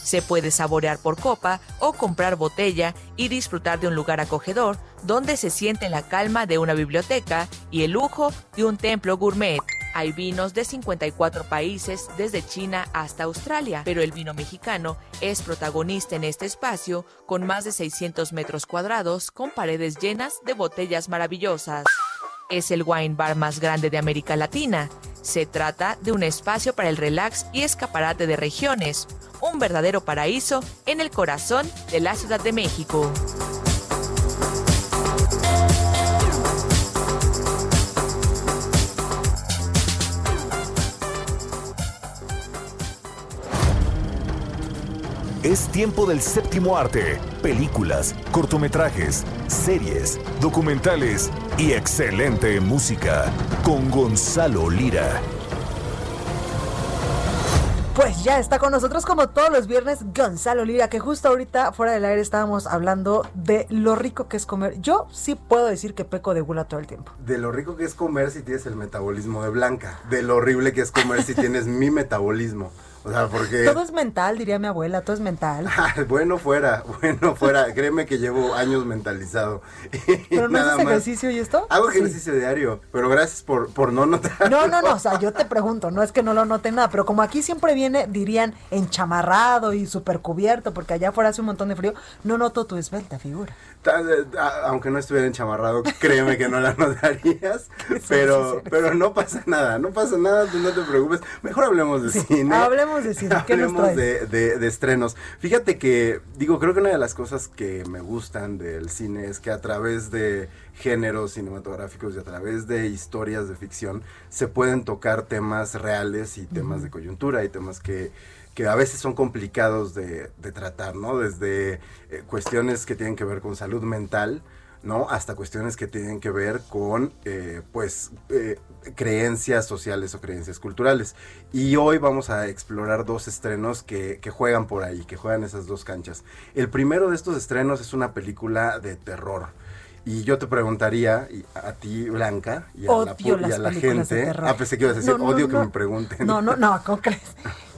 Se puede saborear por copa o comprar botella y disfrutar de un lugar acogedor donde se siente la calma de una biblioteca y el lujo de un templo gourmet. Hay vinos de 54 países, desde China hasta Australia, pero el vino mexicano es protagonista en este espacio con más de 600 metros cuadrados con paredes llenas de botellas maravillosas. Es el wine bar más grande de América Latina. Se trata de un espacio para el relax y escaparate de regiones, un verdadero paraíso en el corazón de la Ciudad de México. Es tiempo del séptimo arte, películas, cortometrajes, series, documentales y excelente música con Gonzalo Lira. Pues ya está con nosotros como todos los viernes Gonzalo Lira, que justo ahorita fuera del aire estábamos hablando de lo rico que es comer. Yo sí puedo decir que peco de gula todo el tiempo. De lo rico que es comer si tienes el metabolismo de Blanca. De lo horrible que es comer si tienes mi metabolismo. O sea, porque... Todo es mental, diría mi abuela, todo es mental. [LAUGHS] bueno fuera, bueno fuera. Créeme que llevo años mentalizado. ¿Pero no haces ejercicio y esto? Hago ejercicio diario, pero gracias por, por no notar. No, no, no, o sea, yo te pregunto, no es que no lo note nada, pero como aquí siempre viene, dirían, enchamarrado y súper cubierto, porque allá afuera hace un montón de frío, no noto tu esbelta figura. Aunque no estuviera enchamarrado, créeme que no la [LAUGHS] notarías, pero, pero no pasa nada, no pasa nada, no te preocupes. Mejor hablemos de cine. Hablemos Hablemos de, de, estrenos. Fíjate que, digo, creo que una de las cosas que me gustan del cine es que a través de géneros cinematográficos y a través de historias de ficción se pueden tocar temas reales y temas de coyuntura y temas que que a veces son complicados de, tratar, ¿no? Desde eh, cuestiones que tienen que ver con salud mental, ¿no? Hasta cuestiones que tienen que ver con, eh, pues, eh, creencias sociales o creencias culturales. Y hoy vamos a explorar dos estrenos que, que, juegan por ahí, que juegan esas dos canchas. El primero de estos estrenos es una película de terror. Y yo te preguntaría a ti, Blanca, y a la, y a la gente. Ah, pensé que ibas a decir, odio que me pregunten. No, no, no, ¿cómo crees?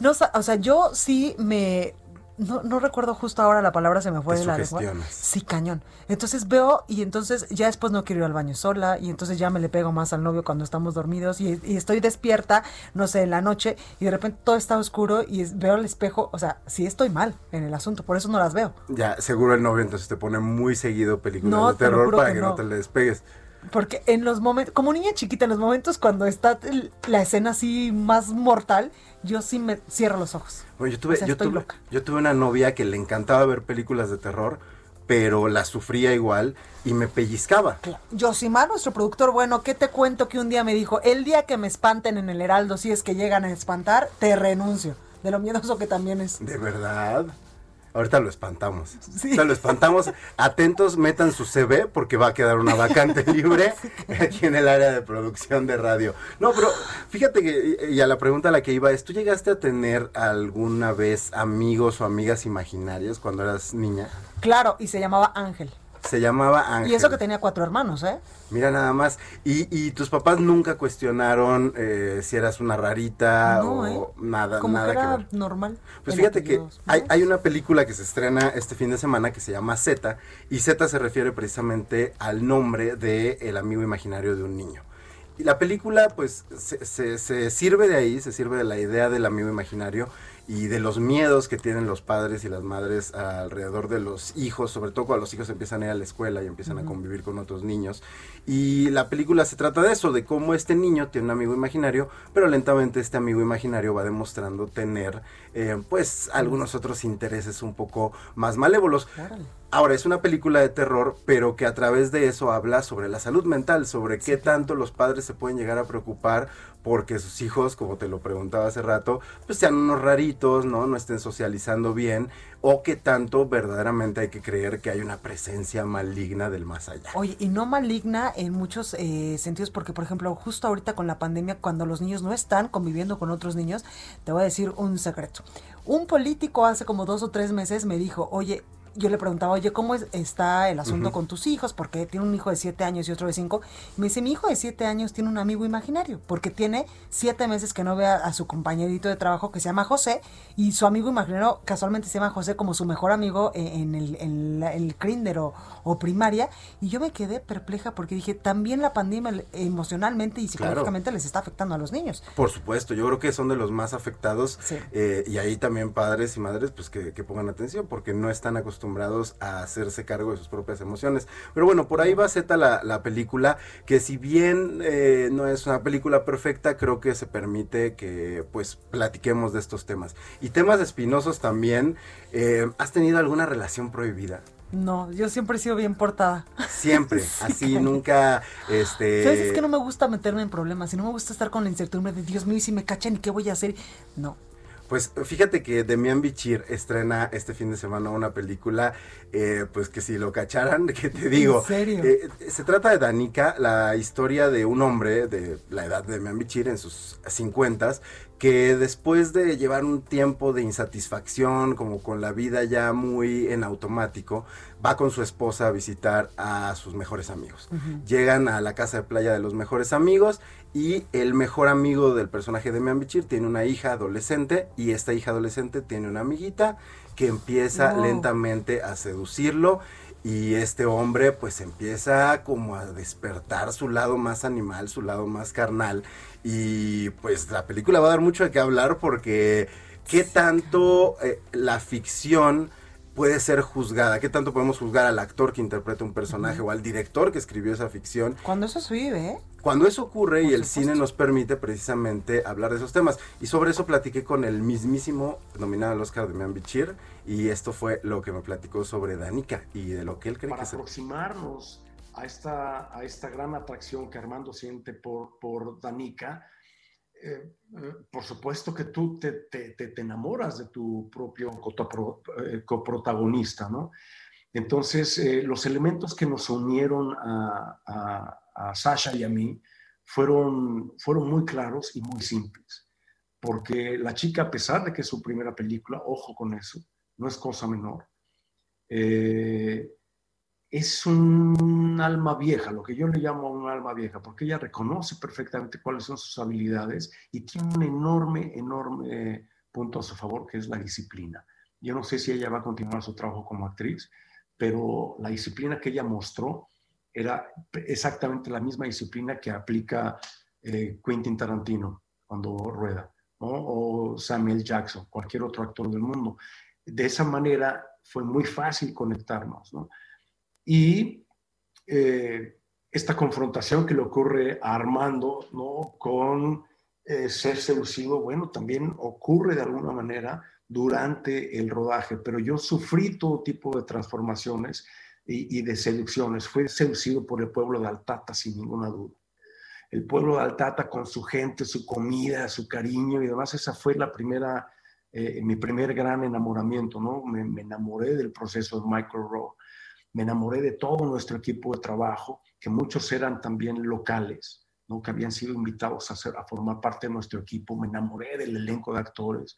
No, o sea, yo sí me no, no recuerdo justo ahora la palabra, se me fue de la lengua. Sí, cañón. Entonces veo y entonces ya después no quiero ir al baño sola y entonces ya me le pego más al novio cuando estamos dormidos y, estoy despierta, no sé, en la noche y de repente todo está oscuro y veo el espejo, o sea, sí estoy mal en el asunto, por eso no las veo. Ya, seguro el novio entonces te pone muy seguido películas de terror para que no. te le despegues. Porque en los momentos, como niña chiquita, en los momentos cuando está la escena así más mortal, yo sí me cierro los ojos. Bueno, yo tuve, yo, tuve yo tuve una novia que le encantaba ver películas de terror, pero la sufría igual y me pellizcaba. Yosimar, nuestro productor, bueno, ¿qué te cuento que un día me dijo, el día que me espanten en el Heraldo, si es que llegan a espantar, te renuncio, de lo miedoso que también es. ¿De verdad? Ahorita lo espantamos. Sí. Ahorita lo espantamos. Atentos, metan su CV porque va a quedar una vacante [LAUGHS] libre aquí en el área de producción de radio. No, pero fíjate que, y a la pregunta a la que iba es, ¿tú llegaste a tener alguna vez amigos o amigas imaginarias cuando eras niña? Claro, y se llamaba Ángel. Se llamaba Ángel. Y eso que tenía cuatro hermanos, ¿eh? Mira nada más. ¿Y, y tus papás nunca cuestionaron eh, si eras una rarita o ¿eh? nada, Como nada que era normal. Pues fíjate que hay, hay, una película que se estrena este fin de semana que se llama Z y Z se refiere precisamente al nombre de el amigo imaginario de un niño. Y la película pues se, se, se sirve de ahí, se sirve de la idea del amigo imaginario y de los miedos que tienen los padres y las madres alrededor de los hijos, sobre todo cuando los hijos empiezan a ir a la escuela y empiezan a convivir con otros niños. Y la película se trata de eso, de cómo este niño tiene un amigo imaginario, pero lentamente este amigo imaginario va demostrando tener eh, pues algunos otros intereses un poco más malévolos. Ahora, es una película de terror, pero que a través de eso habla sobre la salud mental, sobre qué tanto los padres se pueden llegar a preocupar porque sus hijos, como te lo preguntaba hace rato, pues sean unos raritos, ¿no? No estén socializando bien, o qué tanto verdaderamente hay que creer que hay una presencia maligna del más allá. Oye, y no maligna en muchos eh, sentidos, porque por ejemplo, justo ahorita con la pandemia, cuando los niños no están conviviendo con otros niños, te voy a decir un secreto. Un político hace como dos o tres meses me dijo, oye, yo le preguntaba, oye, ¿cómo está el asunto con tus hijos? Porque tiene un hijo de siete años y otro de cinco. Y me dice, mi hijo de siete años tiene un amigo imaginario, porque tiene siete meses que no ve a, su compañerito de trabajo que se llama José, y su amigo imaginario casualmente se llama José como su mejor amigo en, el, en el kinder o, primaria. Y yo me quedé perpleja porque dije, también la pandemia emocionalmente y psicológicamente les está afectando a los niños. Por supuesto, yo creo que son de los más afectados. Eh, y ahí también padres y madres, pues que, que pongan atención, porque no están acostumbrados acostumbrados a hacerse cargo de sus propias emociones. Pero bueno, por ahí va Z la, la película, que si bien eh, no es una película perfecta, creo que se permite que pues platiquemos de estos temas. Y temas espinosos también. Eh, ¿Has tenido alguna relación prohibida? No, yo siempre he sido bien portada. Siempre, [LAUGHS] así nunca, este... ¿Sabes? Es que no me gusta meterme en problemas, y no me gusta estar con la incertidumbre de Dios mío, y si me cachan, ¿y qué voy a hacer? No, pues fíjate que Demian Bichir estrena este fin de semana una película, eh, pues que si lo cacharan, [LAUGHS] que te digo. ¿En serio? Eh, se trata de Danica, la historia de un hombre de la edad de Demian Bichir en sus 50 que después de llevar un tiempo de insatisfacción, como con la vida ya muy en automático, va con su esposa a visitar a sus mejores amigos. Llegan a la casa de playa de los mejores amigos y el mejor amigo del personaje de Mian Bichir tiene una hija adolescente y esta hija adolescente tiene una amiguita que empieza lentamente a seducirlo y este hombre pues empieza como a despertar su lado más animal, su lado más carnal y pues la película va a dar mucho de qué hablar porque qué tanto eh, la ficción puede ser juzgada, qué tanto podemos juzgar al actor que interpreta un personaje o al director que escribió esa ficción. Cuando eso se vive, ¿eh? Cuando eso ocurre y el cine nos permite precisamente hablar de esos temas. Y sobre eso platiqué con el mismísimo nominado al Oscar de Mian Bichir y esto fue lo que me platicó sobre Danica y de lo que él cree Para que aproximarnos a esta, a esta gran atracción que Armando siente por, por Danica, eh, eh, por supuesto que tú te, te, te, enamoras de tu propio eh, coprotagonista, ¿no? Entonces, los elementos que nos unieron a, a, a, Sasha y a mí fueron, fueron muy claros y muy simples, porque la chica, a pesar de que es su primera película, ojo con eso, no es cosa menor, eh, es un alma vieja, lo que yo le llamo un alma vieja, porque ella reconoce perfectamente cuáles son sus habilidades y tiene un enorme, enorme punto a su favor, que es la disciplina. Yo no sé si ella va a continuar su trabajo como actriz, pero la disciplina que ella mostró era exactamente la misma disciplina que aplica eh, Quentin Tarantino cuando rueda, o Samuel Jackson, cualquier otro actor del mundo. De esa manera fue muy fácil conectarnos, ¿no? Y eh, esta confrontación que le ocurre a Armando, ¿no? Con eh, ser seducido, bueno, también ocurre de alguna manera durante el rodaje, pero yo sufrí todo tipo de transformaciones y, y de seducciones. Fui seducido por el pueblo de Altata, sin ninguna duda. El pueblo de Altata con su gente, su comida, su cariño y demás, esa fue la primera, eh, mi primer gran enamoramiento, ¿no? Me, enamoré del proceso de Michael Rowe, me enamoré de todo nuestro equipo de trabajo, que muchos eran también locales, ¿no? que habían sido invitados a, formar parte de nuestro equipo, me enamoré del elenco de actores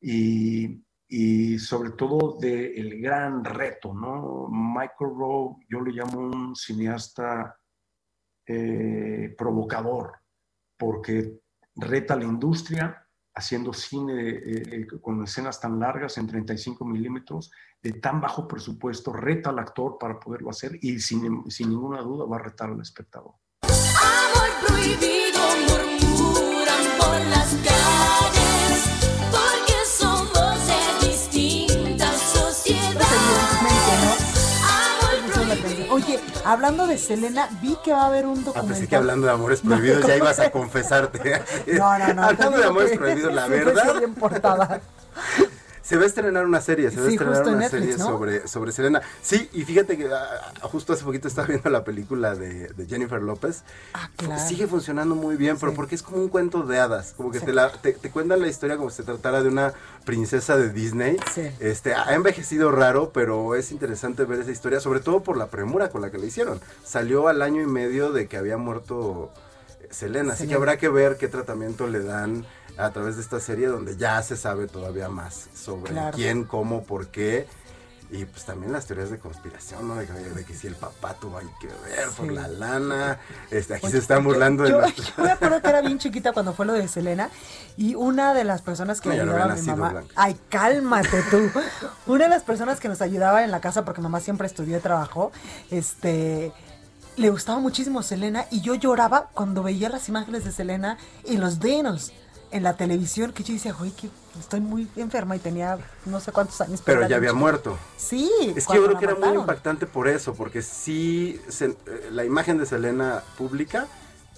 y, y sobre todo del gran reto, ¿no? Michael Rowe, yo lo llamo un cineasta eh, provocador, porque reta la industria haciendo cine eh, eh, con escenas tan largas en 35 milímetros, de tan bajo presupuesto, reta al actor para poderlo hacer y sin, sin ninguna duda va a retar al espectador. Amor prohibido murmuran por las Oye, hablando de Selena, vi que va a haber un Ah, documental. pensé que hablando de amores [LAUGHS] prohibidos ya ibas a confesarte. No, no, no. hablando de amores prohibidos, la verdad. Se va a estrenar una serie, se va a estrenar una Netflix, serie ¿no? sobre, sobre Selena. Sí, y fíjate que ah, justo hace poquito estaba viendo la película de, de Jennifer López. Ah, claro. Sigue funcionando muy bien, pero porque es como un cuento de hadas. Como que te, la, te, te cuentan la historia como si se tratara de una princesa de Disney. Sí. Este, ha envejecido raro, pero es interesante ver esa historia, sobre todo por la premura con la que la hicieron. Salió al año y medio de que había muerto Selena, así que habrá que ver qué tratamiento le dan a través de esta serie donde ya se sabe todavía más sobre Claro. quién, cómo, por qué. Y pues también las teorías de conspiración, ¿no? De que, de que si el papá tuvo que ver por Sí. la lana. Este, aquí Oye, se están burlando de yo, [LAUGHS] yo me acuerdo que era bien chiquita cuando fue lo de Selena y una de las personas que No, no ayudaba había mi mamá. Blanca. Ay, cálmate tú. [LAUGHS] Una de las personas que nos ayudaba en la casa, porque mamá siempre estudió y trabajó, este le gustaba muchísimo Selena y yo lloraba cuando veía las imágenes de Selena y los denos en la televisión que yo decía, oye, que estoy muy enferma y tenía no sé cuántos años. Pero ya había muerto. Sí. Es que yo creo que era muy impactante por eso, porque sí, se- eh, la imagen de Selena pública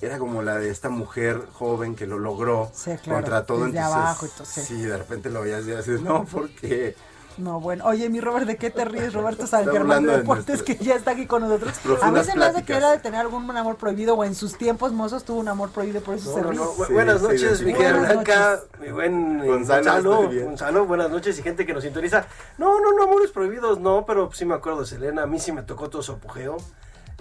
era como la de esta mujer joven que lo logró Sí, claro, contra todo. desde entonces, abajo todo, sí. sí, de repente lo veías y dices, no, porque No, bueno. Oye, mi Robert, ¿de qué te ríes? Roberto San Germán de de Deportes, que ya está aquí con nosotros. A mí se me hace que era de tener algún amor prohibido o en sus tiempos mozos tuvo un amor prohibido, por eso No, se no, ríe. no. Bu- buenas noches, mi querida Buenas Blanca, noches. mi buen Gonzalo. Gonzalo, buenas noches y gente que nos sintoniza. No, no, no, amores prohibidos, no, pero sí me acuerdo de Selena, a mí sí me tocó todo su apogeo.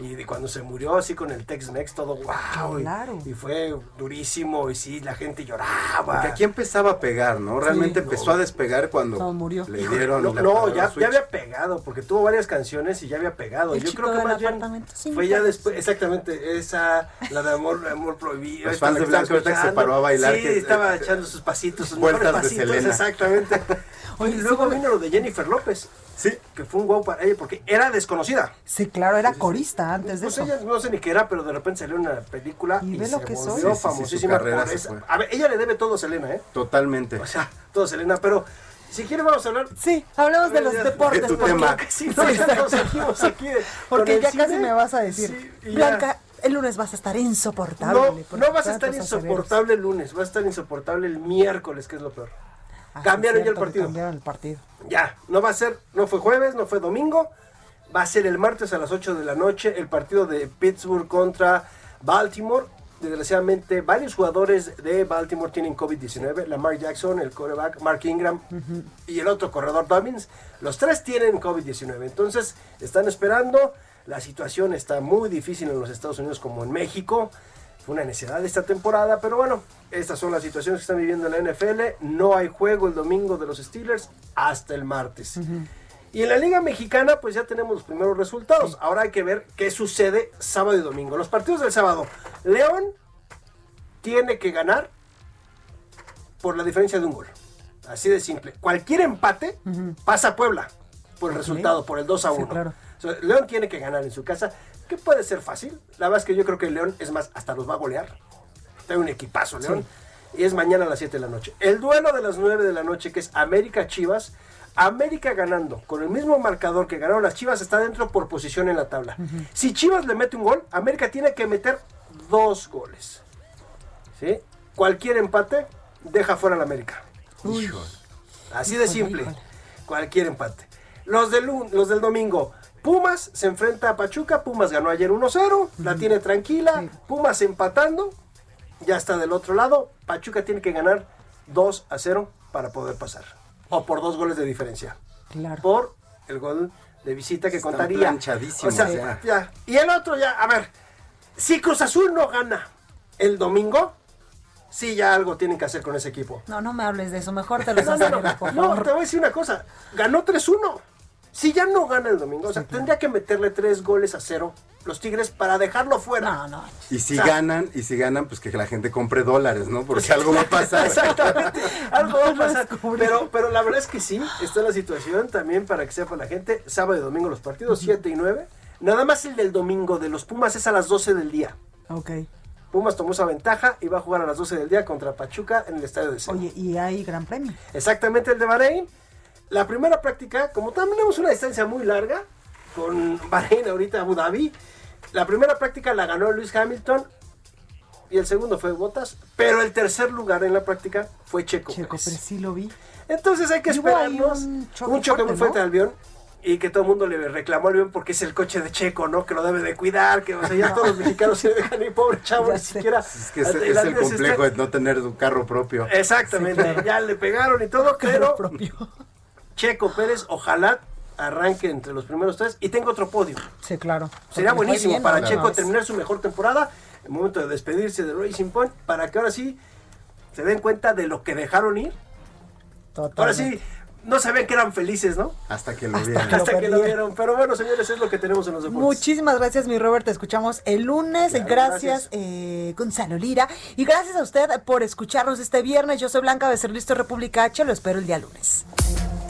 Y de cuando se murió así con el Tex-Mex, todo wow. y- Claro. Y, fue durísimo y sí, la gente lloraba. porque aquí empezaba a pegar, ¿no? Realmente empezó a despegar cuando No, murió. le dieron No, le no, ya, ya había pegado, porque tuvo varias canciones y ya había pegado. El Yo chico creo que del más bien fue ya después, exactamente, esa, la de amor, amor prohibido. Los fans la de que se paró a bailar, Sí, que- estaba eh, echando sus pasitos, sus vueltas mejores de pasitos, Selena. exactamente. [LAUGHS] Oye, y luego sí, vino lo de Jennifer López. Sí. Que fue un guau para ella, porque era desconocida. Sí, claro, era corista antes de Pues eso. ella no sé ni qué era, pero de repente salió en una película Y y, ve se lo que soy. volvió Sí, sí, sí, famosísima por esa- fue. A ver, ella le debe todo a Selena, ¿eh? Totalmente. O sea, todo a Selena, pero si quiere vamos a hablar Sí, hablemos de los deportes. de tu porque- tema. Sí, Sí, [LAUGHS] no, ya exacto. nos seguimos aquí Porque ya casi me vas a decir, Sí, ya. Blanca, el lunes vas a estar insoportable. No, vas a estar insoportable el lunes, vas a estar insoportable el miércoles, que es lo peor. Ah, Cambiaron ya el partido. Cambiaron el partido. Ya, no va a ser, no fue jueves, no fue domingo, va a ser el martes a las 8 de la noche el partido de Pittsburgh contra Baltimore. Desgraciadamente, varios jugadores de Baltimore tienen COVID-19. Lamar Jackson, el quarterback, Mark Ingram y el otro corredor Dobbins. Los tres tienen COVID-19. Entonces, están esperando. La situación está muy difícil en los Estados Unidos como en México. Fue una necesidad esta temporada, pero bueno, estas son las situaciones que están viviendo en la NFL. No hay juego el domingo de los Steelers hasta el martes. Y en la Liga Mexicana, pues ya tenemos los primeros resultados. Ahora hay que ver qué sucede sábado y domingo. Los partidos del sábado. León tiene que ganar por la diferencia de un gol. Así de simple. Cualquier empate pasa a Puebla por el resultado, por el 2 a Sí, 1. claro. O sea, León tiene que ganar en su casa, que puede ser fácil. La verdad es que yo creo que León, es más, hasta los va a golear. Trae un equipazo, León. Y es mañana a las 7 de la noche. El duelo de las 9 de la noche, que es América Chivas. América ganando con el mismo marcador que ganaron las Chivas está dentro por posición en la tabla. Si Chivas le mete un gol, América tiene que meter dos goles. ¿Sí? Cualquier empate deja fuera al América. Así de simple. Cualquier empate. Los del, los del domingo. Pumas se enfrenta a Pachuca. Pumas ganó ayer 1-0. La tiene tranquila. Pumas empatando. Ya está del otro lado. Pachuca tiene que ganar 2 a 0 para poder pasar. O por dos goles de diferencia. Claro. Por el gol de visita que Están contaría. O sea, ya. ya. Y el otro ya, a ver. Si Cruz Azul no gana el domingo, sí ya algo tienen que hacer con ese equipo. No, no me hables de eso. Mejor te [LAUGHS] los No, no, no. No, te voy a decir una cosa. Ganó 3-1. Si ya no gana el domingo, o sea, tendría que meterle tres goles a cero los Tigres para dejarlo fuera. No, no. Y si O sea, ganan, y si ganan, pues que la gente compre dólares, ¿no? Porque [LAUGHS] algo va a pasar. Exactamente, algo va a [LAUGHS] pasar. Pero, pero la verdad es que sí, está la situación también para que sepa la gente. Sábado y domingo los partidos, 7 y 9. Nada más el del domingo de los Pumas es a las 12 del día. Ok. Pumas tomó esa ventaja y va a jugar a las 12 del día contra Pachuca en el estadio de Cero. Oye, y hay gran premio. Exactamente el de Bahrein. La primera práctica, como también tenemos una distancia muy larga con Bahrein ahorita Abu Dhabi, la primera práctica la ganó Luis Hamilton y el segundo fue Bottas, pero el tercer lugar en la práctica fue Checo. Checo, Pérez. pero sí lo vi. Entonces hay que esperarnos un choque un choque muy fuerte, fuerte ¿no? al avión y que todo el mundo le reclamó al avión porque es el coche de Checo, ¿no? Que lo debe de cuidar, que o sea, ya todos los mexicanos se dejan ir, pobre [LAUGHS] chavo, Ya ni sé. siquiera. Es que es, el es complejo de no tener un carro propio. Exactamente, ya le pegaron y todo, pero Checo Pérez, ojalá arranque entre los primeros tres y tenga otro podio. Sí, claro. Sería buenísimo bien, para ¿no? Checo terminar su mejor temporada, el momento de despedirse de Racing Point, para que ahora sí se den cuenta de lo que dejaron ir. Ahora sí, no sabían que eran felices, ¿no? Hasta que lo Hasta vieron. que lo Hasta que lo vieron. Pero bueno, señores, es lo que tenemos en los deportes. Muchísimas gracias, mi Robert. Te escuchamos el lunes. Claro, gracias, gracias. eh, Gonzalo Lira. Y gracias a usted por escucharnos este viernes. Yo soy Blanca Becerril, República H. Lo espero el día lunes.